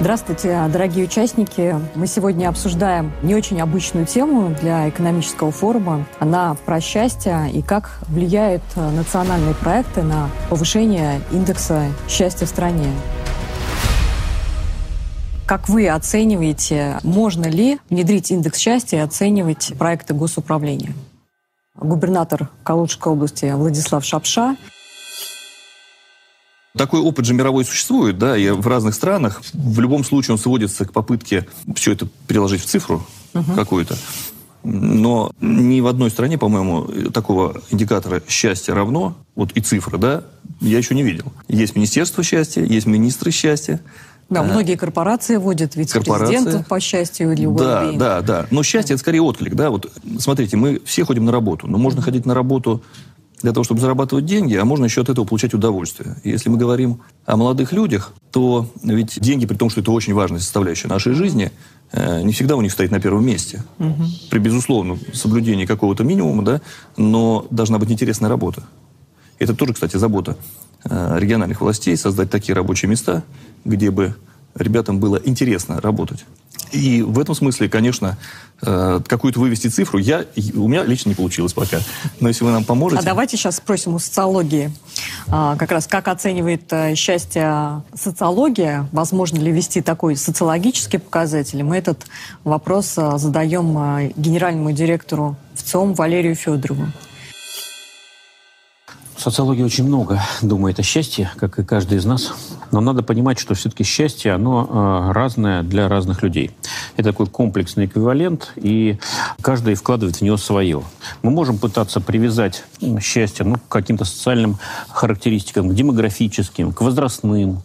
Здравствуйте, дорогие участники. Мы сегодня обсуждаем не очень обычную тему для экономического форума. Она про счастье и как влияют национальные проекты на повышение индекса счастья в стране. Как вы оцениваете, можно ли внедрить индекс счастья и оценивать проекты госуправления? Губернатор Калужской области Владислав Шапша такой опыт же мировой существует, да, и в разных странах. В любом случае он сводится к попытке все это переложить в цифру uh-huh. какую-то. Но ни в одной стране, по-моему, такого индикатора счастья равно, вот и цифры, да, я еще не видел. Есть Министерство счастья, есть министры счастья, да, а, многие корпорации вводят вице-президентов по счастью или Да, да, да. Но счастье – это скорее отклик. Да? Вот, смотрите, мы все ходим на работу, но можно ходить на работу для того, чтобы зарабатывать деньги, а можно еще от этого получать удовольствие. И если мы говорим о молодых людях, то ведь деньги, при том, что это очень важная составляющая нашей жизни, э, не всегда у них стоит на первом месте. Угу. При безусловном соблюдении какого-то минимума, да, но должна быть интересная работа. Это тоже, кстати, забота э, региональных властей создать такие рабочие места, где бы ребятам было интересно работать. И в этом смысле, конечно, э, какую-то вывести цифру я, у меня лично не получилось пока. Но если вы нам поможете... А давайте сейчас спросим у социологии, а, как раз как оценивает э, счастье социология, возможно ли вести такой социологический показатель. Мы этот вопрос э, задаем генеральному директору ВЦИОМ Валерию Федорову. Социология очень много думает о счастье, как и каждый из нас. Но надо понимать, что все-таки счастье, оно э, разное для разных людей. Это такой комплексный эквивалент, и каждый вкладывает в него свое. Мы можем пытаться привязать счастье ну, к каким-то социальным характеристикам, к демографическим, к возрастным.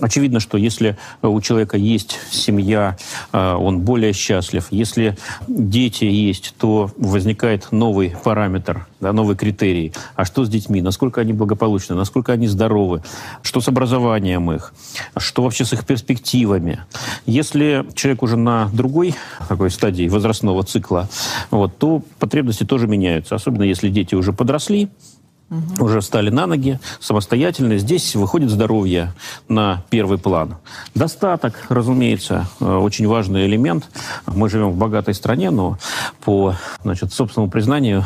Очевидно, что если у человека есть семья, э, он более счастлив. Если дети есть, то возникает новый параметр, да, новый критерий. А что с детьми? насколько они благополучны, насколько они здоровы, что с образованием их, что вообще с их перспективами. Если человек уже на другой такой стадии возрастного цикла, вот, то потребности тоже меняются. Особенно если дети уже подросли, угу. уже встали на ноги самостоятельно. Здесь выходит здоровье на первый план. Достаток, разумеется, э, очень важный элемент. Мы живем в богатой стране, но по значит, собственному признанию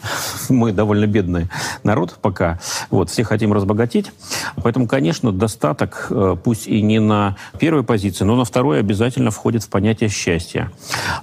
мы довольно бедный народ пока. Вот, все хотим разбогатеть. Поэтому, конечно, достаток, э, пусть и не на первой позиции, но на второй обязательно входит в понятие счастья.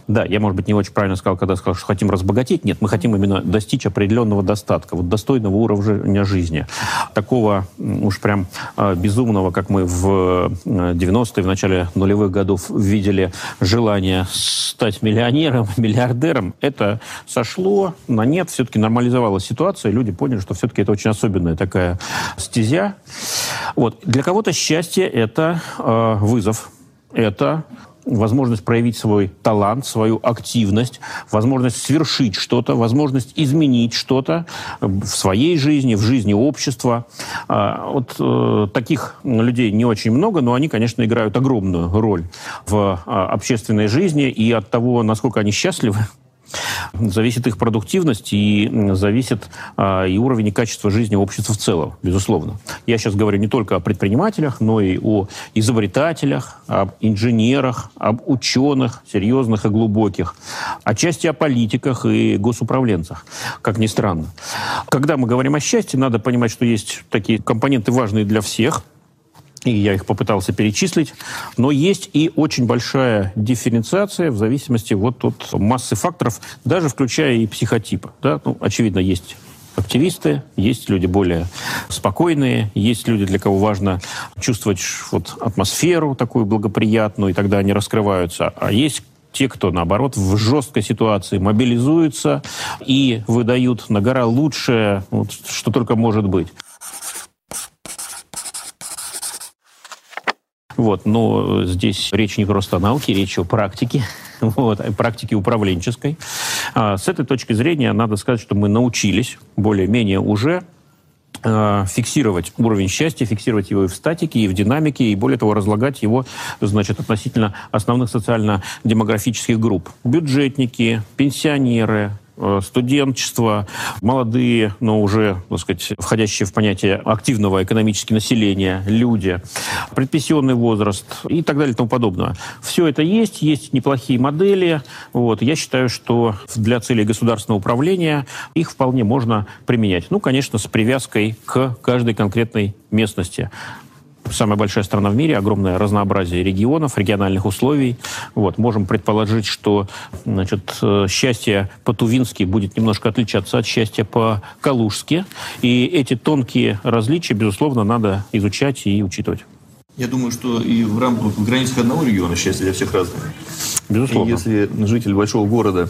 Да, я, может быть, не очень правильно сказал, когда сказал, что хотим разбогатеть. Нет, мы хотим именно достичь определенного достатка, вот достойного уровня жизни. Такого уж прям э, безумного, как мы в 90-е, э, в начале нулевых годов видели желание стать миллионером, миллиардером, это сошло на нет, все-таки нормализовалась ситуация, люди поняли, что все-таки это очень особенная такая стезя. Вот. Для кого-то счастье – это э, вызов, это возможность проявить свой талант, свою активность, возможность свершить что-то, возможность изменить что-то в своей жизни, в жизни общества. А, вот э, таких людей не очень много, но они, конечно, играют огромную роль в а, общественной жизни, и от того, насколько они счастливы, Зависит их продуктивность и зависит а, и уровень и качество жизни общества в целом, безусловно. Я сейчас говорю не только о предпринимателях, но и о изобретателях, об инженерах, об ученых, серьезных и глубоких, отчасти о политиках и госуправленцах, как ни странно. Когда мы говорим о счастье, надо понимать, что есть такие компоненты важные для всех – и я их попытался перечислить, но есть и очень большая дифференциация в зависимости вот от массы факторов, даже включая и психотипы. Да? Ну, очевидно, есть активисты, есть люди более спокойные, есть люди, для кого важно чувствовать вот атмосферу такую благоприятную, и тогда они раскрываются. А есть те, кто, наоборот, в жесткой ситуации мобилизуются и выдают на гора лучшее, вот, что только может быть. Вот, но здесь речь не просто о науке, речь о практике, вот, практике управленческой. А с этой точки зрения надо сказать, что мы научились более-менее уже а, фиксировать уровень счастья, фиксировать его и в статике, и в динамике, и более того, разлагать его, значит, относительно основных социально-демографических групп. Бюджетники, пенсионеры, э, студенчество, молодые, но уже, так сказать, входящие в понятие активного экономически населения, люди, предпенсионный возраст и так далее и тому подобное. Все это есть, есть неплохие модели. Вот. Я считаю, что для целей государственного управления их вполне можно применять. Ну, конечно, с привязкой к каждой конкретной местности самая большая страна в мире, огромное разнообразие регионов, региональных условий. Вот, можем предположить, что значит, э, счастье по-тувински будет немножко отличаться от счастья по-калужски. И эти тонкие различия, безусловно, надо изучать и учитывать. Я думаю, что и в рамках в границах одного региона счастье для всех разное. Безусловно. И если житель большого города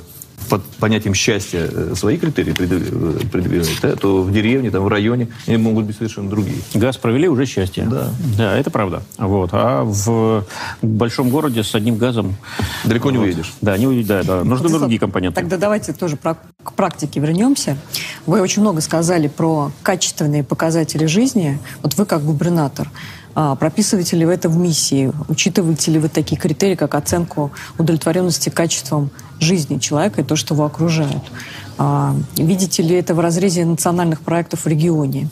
под понятием счастья э, свои критерии э, предъявляет, да, то в деревне, там, в районе они могут быть совершенно другие. Газ провели, уже счастье. Да. Да, это правда. Вот. А в большом городе с одним газом... Далеко не вот. уедешь. Да, не уедешь, да, да. Нужны вот, другие компоненты. Тогда давайте тоже про, к практике вернемся. Вы очень много сказали про качественные показатели жизни. Вот вы как губернатор. А, прописываете ли вы это в миссии? Учитываете ли вы такие критерии, как оценку удовлетворенности качеством жизни человека и то, что его окружает? А, видите ли это в разрезе национальных проектов в регионе?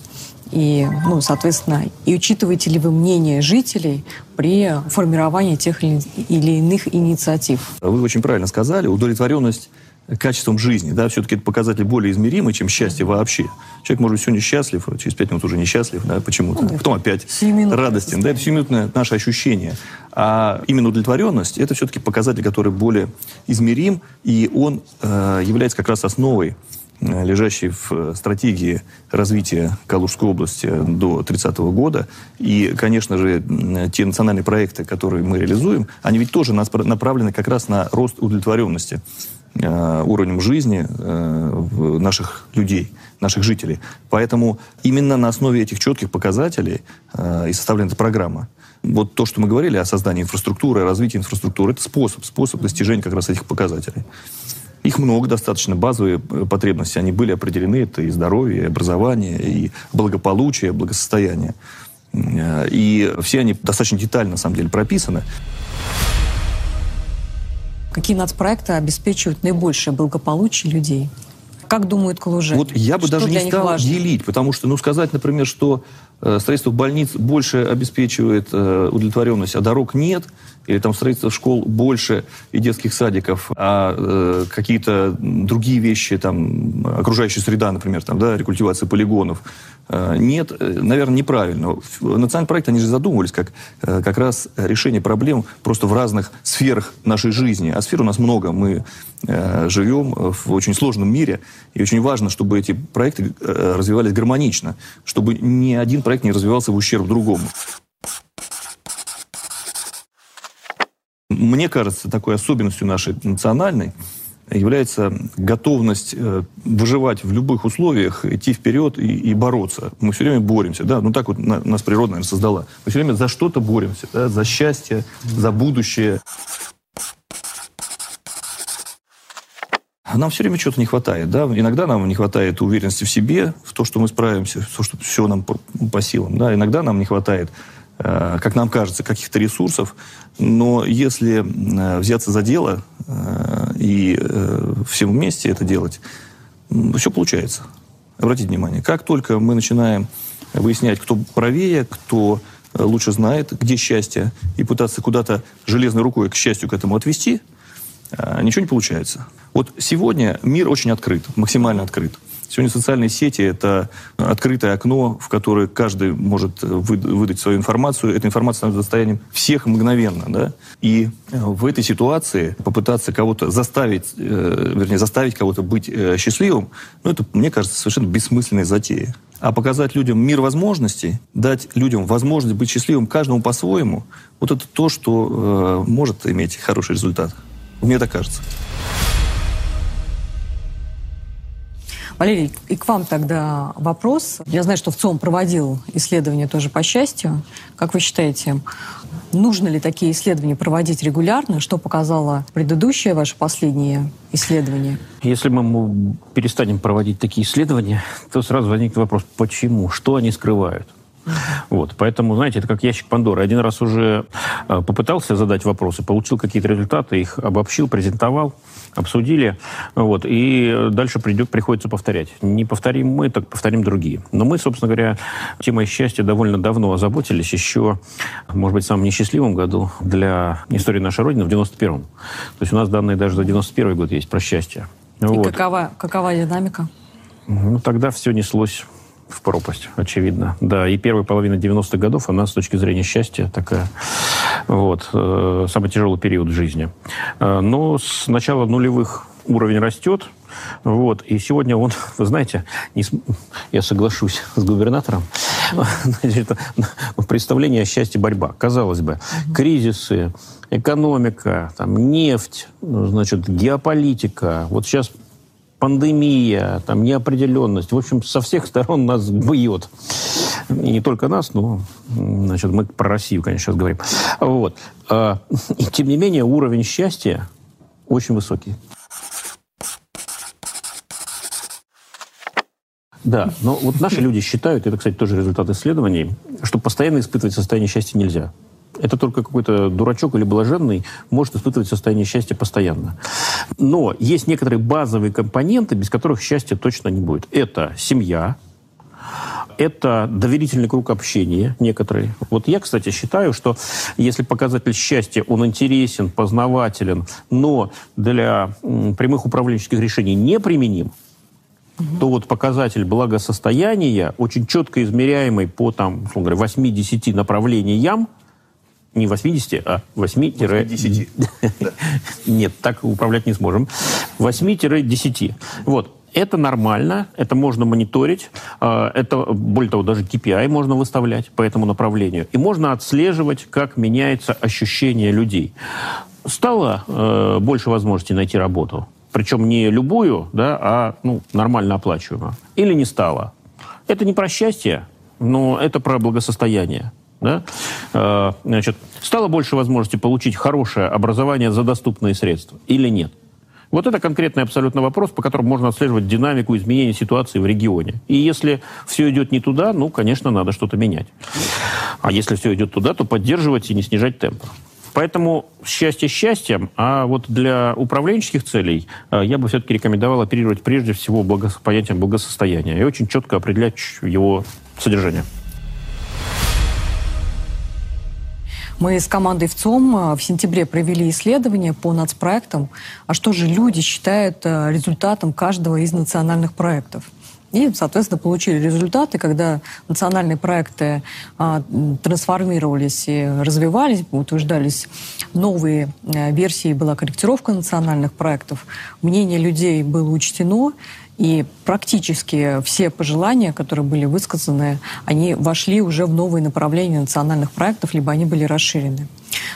И, ну, соответственно, и учитываете ли вы мнение жителей при формировании тех или иных инициатив? Вы очень правильно сказали. Удовлетворенность качеством жизни. Да, все-таки это показатель более измеримый, чем счастье вообще. Человек может быть сегодня счастлив, а через пять минут уже несчастлив, да, почему-то. Ну, Потом опять радостен. Да, это сиюминутное наше ощущение. А именно удовлетворенность – это все-таки показатель, который более измерим, и он э, является как раз основой лежащей в стратегии развития Калужской области до 30 года. И, конечно же, те национальные проекты, которые мы реализуем, они ведь тоже направлены как раз на рост удовлетворенности Э, уровнем жизни э, наших людей, наших жителей. Поэтому именно на основе этих четких показателей э, и составлена эта программа. Вот то, что мы говорили о создании инфраструктуры, развитии инфраструктуры, это способ, способ достижения как раз этих показателей. Их много достаточно, базовые потребности, они были определены, это и здоровье, и образование, и благополучие, благосостояние. И все они достаточно детально, на самом деле, прописаны. Какие нацпроекты обеспечивают наибольшее благополучие людей? Как думают калужане? Вот я бы что даже не стал важно? делить, потому что, ну, сказать, например, что э, строительство больниц больше обеспечивает э, удовлетворенность, а дорог нет, или там строительство школ больше и детских садиков, а э, какие-то другие вещи, там, окружающая среда, например, там, да, рекультивация полигонов, Э, нет, э, наверное, неправильно. Национальный проект, они же задумывались как э, как раз решение проблем просто в разных сферах нашей жизни. А сфер у нас много. Мы живем в очень сложном мире, и очень важно, чтобы эти проекты развивались гармонично, чтобы ни один проект не развивался в ущерб другому. Мне кажется, такой особенностью нашей национальной является готовность э, выживать в любых условиях, идти вперед и, и бороться. Мы все время боремся, да, ну так вот на, нас природа, наверное, создала. Мы все время за что-то боремся, да, за счастье, за будущее. Нам все время чего-то не хватает, да. Иногда нам не хватает уверенности в себе, в то, что мы справимся, в то, что все нам по, по силам, да. Иногда нам не хватает как нам кажется, каких-то ресурсов. Но если э, взяться за дело э, и всем вместе это делать, все получается. Обратите внимание, как только мы начинаем выяснять, кто правее, кто лучше знает, где счастье, и пытаться куда-то железной рукой к счастью к этому отвести, ничего не получается. Вот сегодня мир очень открыт, максимально открыт. Сегодня социальные сети – это открытое окно, в которое каждый может выдать свою информацию. Эта информация становится достоянием всех мгновенно. Да? И э, в этой ситуации попытаться кого-то заставить, э, вернее, заставить кого-то быть э, счастливым, ну, это, мне кажется, совершенно бессмысленная затея. А показать людям мир возможностей, дать людям возможность быть счастливым каждому по-своему, вот это то, что э, может иметь хороший результат. Мне так кажется. Валерий, и к вам тогда вопрос. Я знаю, что в ЦОМ проводил исследования тоже по счастью. Как вы считаете, нужно ли такие исследования проводить регулярно? Что показало предыдущее ваше последнее исследование? Если мы перестанем проводить такие исследования, то сразу возникнет вопрос, почему? Что они скрывают? Вот, поэтому, знаете, это как ящик Пандоры. Один раз уже э, попытался задать вопросы, получил какие-то результаты, их обобщил, презентовал, обсудили, вот, и дальше придет, приходится повторять. Не повторим мы, так повторим другие. Но мы, собственно говоря, темой счастья довольно давно озаботились, еще, может быть, в самом несчастливом году для истории нашей Родины, в 91-м. То есть у нас данные даже за 91 год есть про счастье. И вот. какова, какова динамика? Ну, тогда все неслось в пропасть, очевидно. Да, и первая половина 90-х годов, она с точки зрения счастья такая, вот, э, самый тяжелый период жизни. Э, но с начала нулевых уровень растет, вот, и сегодня он, вы знаете, не, я соглашусь с губернатором, представление о счастье борьба. Казалось бы, кризисы, экономика, там, нефть, ну, значит, геополитика. Вот сейчас пандемия, там, неопределенность. В общем, со всех сторон нас бьет. И не только нас, но значит, мы про Россию, конечно, сейчас говорим. Вот. А, и, тем не менее, уровень счастья очень высокий. Да, но вот наши люди считают, это, кстати, тоже результат исследований, что постоянно испытывать состояние счастья нельзя. Это только какой-то дурачок или блаженный может испытывать состояние счастья постоянно. Но есть некоторые базовые компоненты, без которых счастья точно не будет. Это семья, это доверительный круг общения некоторые. Вот я, кстати, считаю, что если показатель счастья, он интересен, познавателен, но для прямых управленческих решений неприменим, угу. то вот показатель благосостояния, очень четко измеряемый по там, условно говоря, 8-10 направлениям, не 80, а 8 10 Нет, так управлять не сможем. 8-10. Вот. Это нормально, это можно мониторить, а, это, более того, даже KPI можно выставлять по этому направлению. И можно отслеживать, как меняется ощущение людей. Стало э, больше возможностей найти работу, причем не любую, да, а ну, нормально оплачиваемую. Или не стало. Это не про счастье, но это про благосостояние. Да? Э, значит, стало больше возможности получить хорошее образование за доступные средства или нет? Вот это конкретный абсолютно вопрос, по которому можно отслеживать динамику изменения ситуации в регионе. И если все идет не туда, ну, конечно, надо что-то менять. А если все идет туда, то поддерживать и не снижать темп. Поэтому счастье счастьем, а вот для управленческих целей э, я бы все-таки рекомендовал оперировать прежде всего благос... понятием благосостояния и очень четко определять его содержание. Мы с командой ВЦОМ э, в сентябре провели исследование по нацпроектам, а что же люди считают э, результатом каждого из национальных проектов. И, соответственно, получили результаты, когда национальные проекты а, трансформировались и развивались, утверждались новые а, версии, была корректировка национальных проектов, мнение людей было учтено, и практически все пожелания, которые были высказаны, они вошли уже в новые направления национальных проектов, либо они были расширены.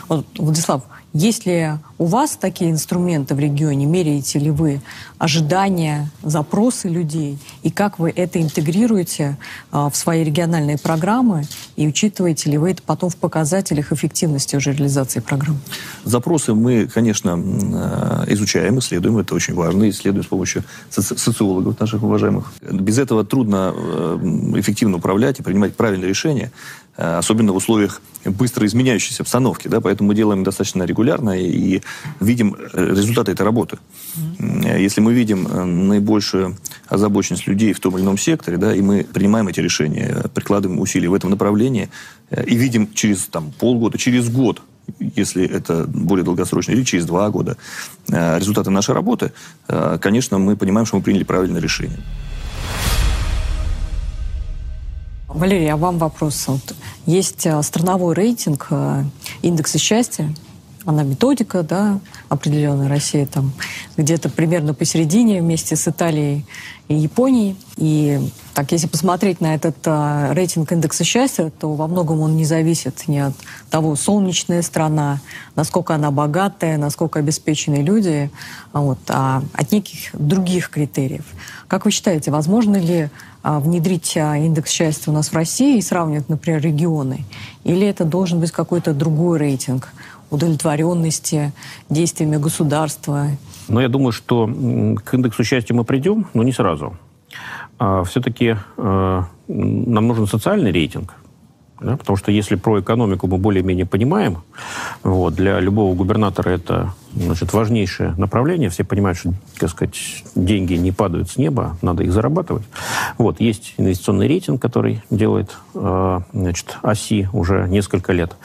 Вот, Владислав, есть ли у вас такие инструменты в регионе? Меряете ли вы ожидания, запросы людей? И как вы это интегрируете а, в свои региональные программы? И учитываете ли вы это потом в показателях эффективности уже реализации программ? Запросы мы, конечно, а, изучаем, исследуем. Это очень важно. Исследуем с помощью соци социологов наших уважаемых. Без этого трудно а, эффективно управлять и принимать правильные решения. Э, особенно в условиях быстро изменяющейся обстановки. Да, поэтому мы делаем достаточно регулярно и видим э, результаты этой работы. Mm-hmm. Если мы видим наибольшую озабоченность людей в том или ином секторе, да, и мы принимаем эти решения, прикладываем усилия в этом направлении, и видим через там, полгода, через год если это более долгосрочно, или через два года результаты нашей работы, конечно, мы понимаем, что мы приняли правильное решение. Валерий, а вам вопрос. Есть э, страновой рейтинг э, индекса счастья, она методика, да, определенная Россия там где-то примерно посередине вместе с Италией и Японией. И так, если посмотреть на этот а, рейтинг индекса счастья, то во многом он не зависит ни от того, солнечная страна, насколько она богатая, насколько обеспечены люди, а, вот, а от неких других критериев. Как вы считаете, возможно ли а, внедрить а, индекс счастья у нас в России и сравнивать, например, регионы? Или это должен быть какой-то другой рейтинг удовлетворенности действиями государства? Но я думаю, что к индексу счастья мы придем, но не сразу. А все-таки э, нам нужен социальный рейтинг, Да? Потому что если про экономику мы более-менее понимаем, вот, для любого губернатора это значит, важнейшее направление. Все понимают, что, так сказать, деньги не падают с неба, надо их зарабатывать. Вот, есть инвестиционный рейтинг, который делает э, значит, ОСИ уже несколько лет.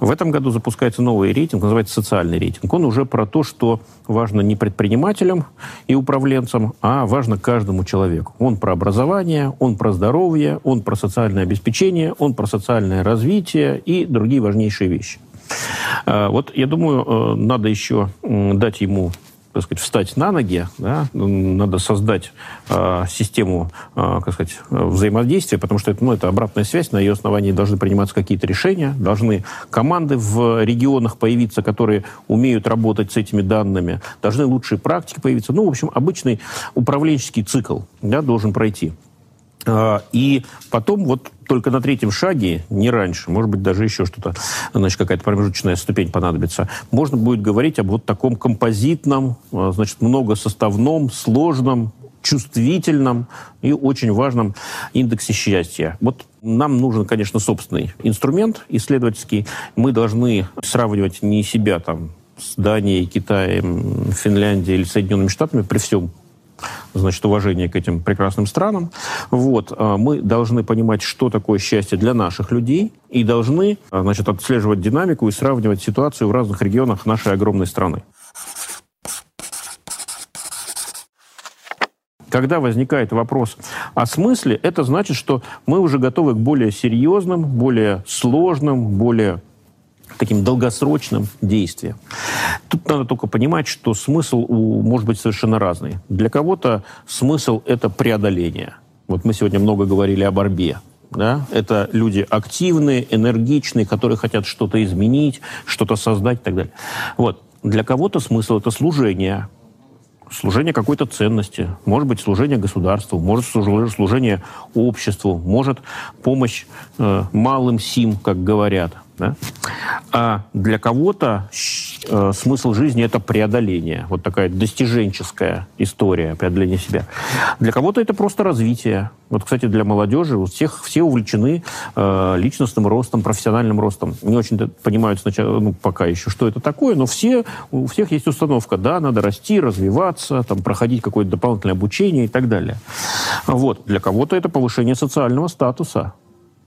В этом году запускается новый рейтинг, называется социальный рейтинг. Он уже про то, что важно не предпринимателям и управленцам, а важно каждому человеку. Он про образование, он про здоровье, он про социальное обеспечение, он про социальное развитие и другие важнейшие вещи. А, вот я думаю, э, надо еще дать ему так сказать, встать на ноги, да, надо создать э, систему, э, как сказать, взаимодействия, потому что это, ну, это обратная связь, на ее основании должны приниматься какие-то решения, должны команды в регионах появиться, которые умеют работать с этими данными, должны лучшие практики появиться. Ну, в общем, обычный управленческий цикл да, должен пройти. А, и потом вот только на третьем шаге, не раньше, может быть, даже еще что-то, значит, какая-то промежуточная ступень понадобится, можно будет говорить об вот таком композитном, а, значит, многосоставном, сложном, чувствительном и очень важном индексе счастья. Вот нам нужен, конечно, собственный инструмент исследовательский. Мы должны сравнивать не себя там с Данией, Китаем, Финляндией или Соединенными Штатами при всем значит, уважение к этим прекрасным странам. Вот. А, мы должны понимать, что такое счастье для наших людей, и должны а, значит, отслеживать динамику и сравнивать ситуацию в разных регионах нашей огромной страны. Когда возникает вопрос о смысле, это значит, что мы уже готовы к более серьезным, более сложным, более таким долгосрочным действием. Тут надо только понимать, что смысл у, может быть совершенно разный. Для кого-то смысл – это преодоление. Вот мы сегодня много говорили о борьбе. Да? Это люди активные, энергичные, которые хотят что-то изменить, что-то создать и так далее. Вот. Для кого-то смысл – это служение, служение какой-то ценности, может быть, служение государству, может служение обществу, может помощь э, малым сим, как говорят. Да? А для кого-то э, смысл жизни это преодоление, вот такая достиженческая история преодоления себя. Для кого-то это просто развитие. Вот, кстати, для молодежи у всех все увлечены э, личностным ростом, профессиональным ростом. Не очень понимают сначала, ну, пока еще, что это такое, но все, у всех есть установка, да, надо расти, развиваться, там, проходить какое-то дополнительное обучение и так далее. Вот. Для кого-то это повышение социального статуса.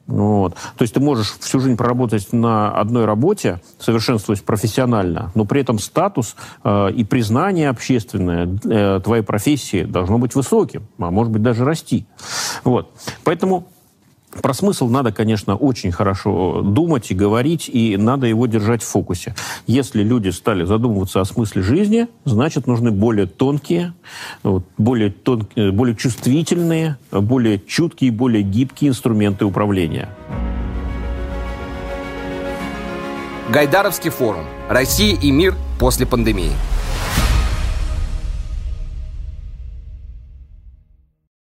Вот. То есть ты можешь всю жизнь проработать на одной работе, совершенствуясь профессионально, но при этом статус э, и признание общественное э, твоей профессии должно быть высоким, а может быть даже расти. Вот. Поэтому про смысл надо, конечно, очень хорошо думать и говорить, и надо его держать в фокусе. Если люди стали задумываться о смысле жизни, значит, нужны более тонкие, более, тонкие, более чувствительные, более чуткие, более гибкие инструменты управления. Гайдаровский форум. Россия и мир после пандемии.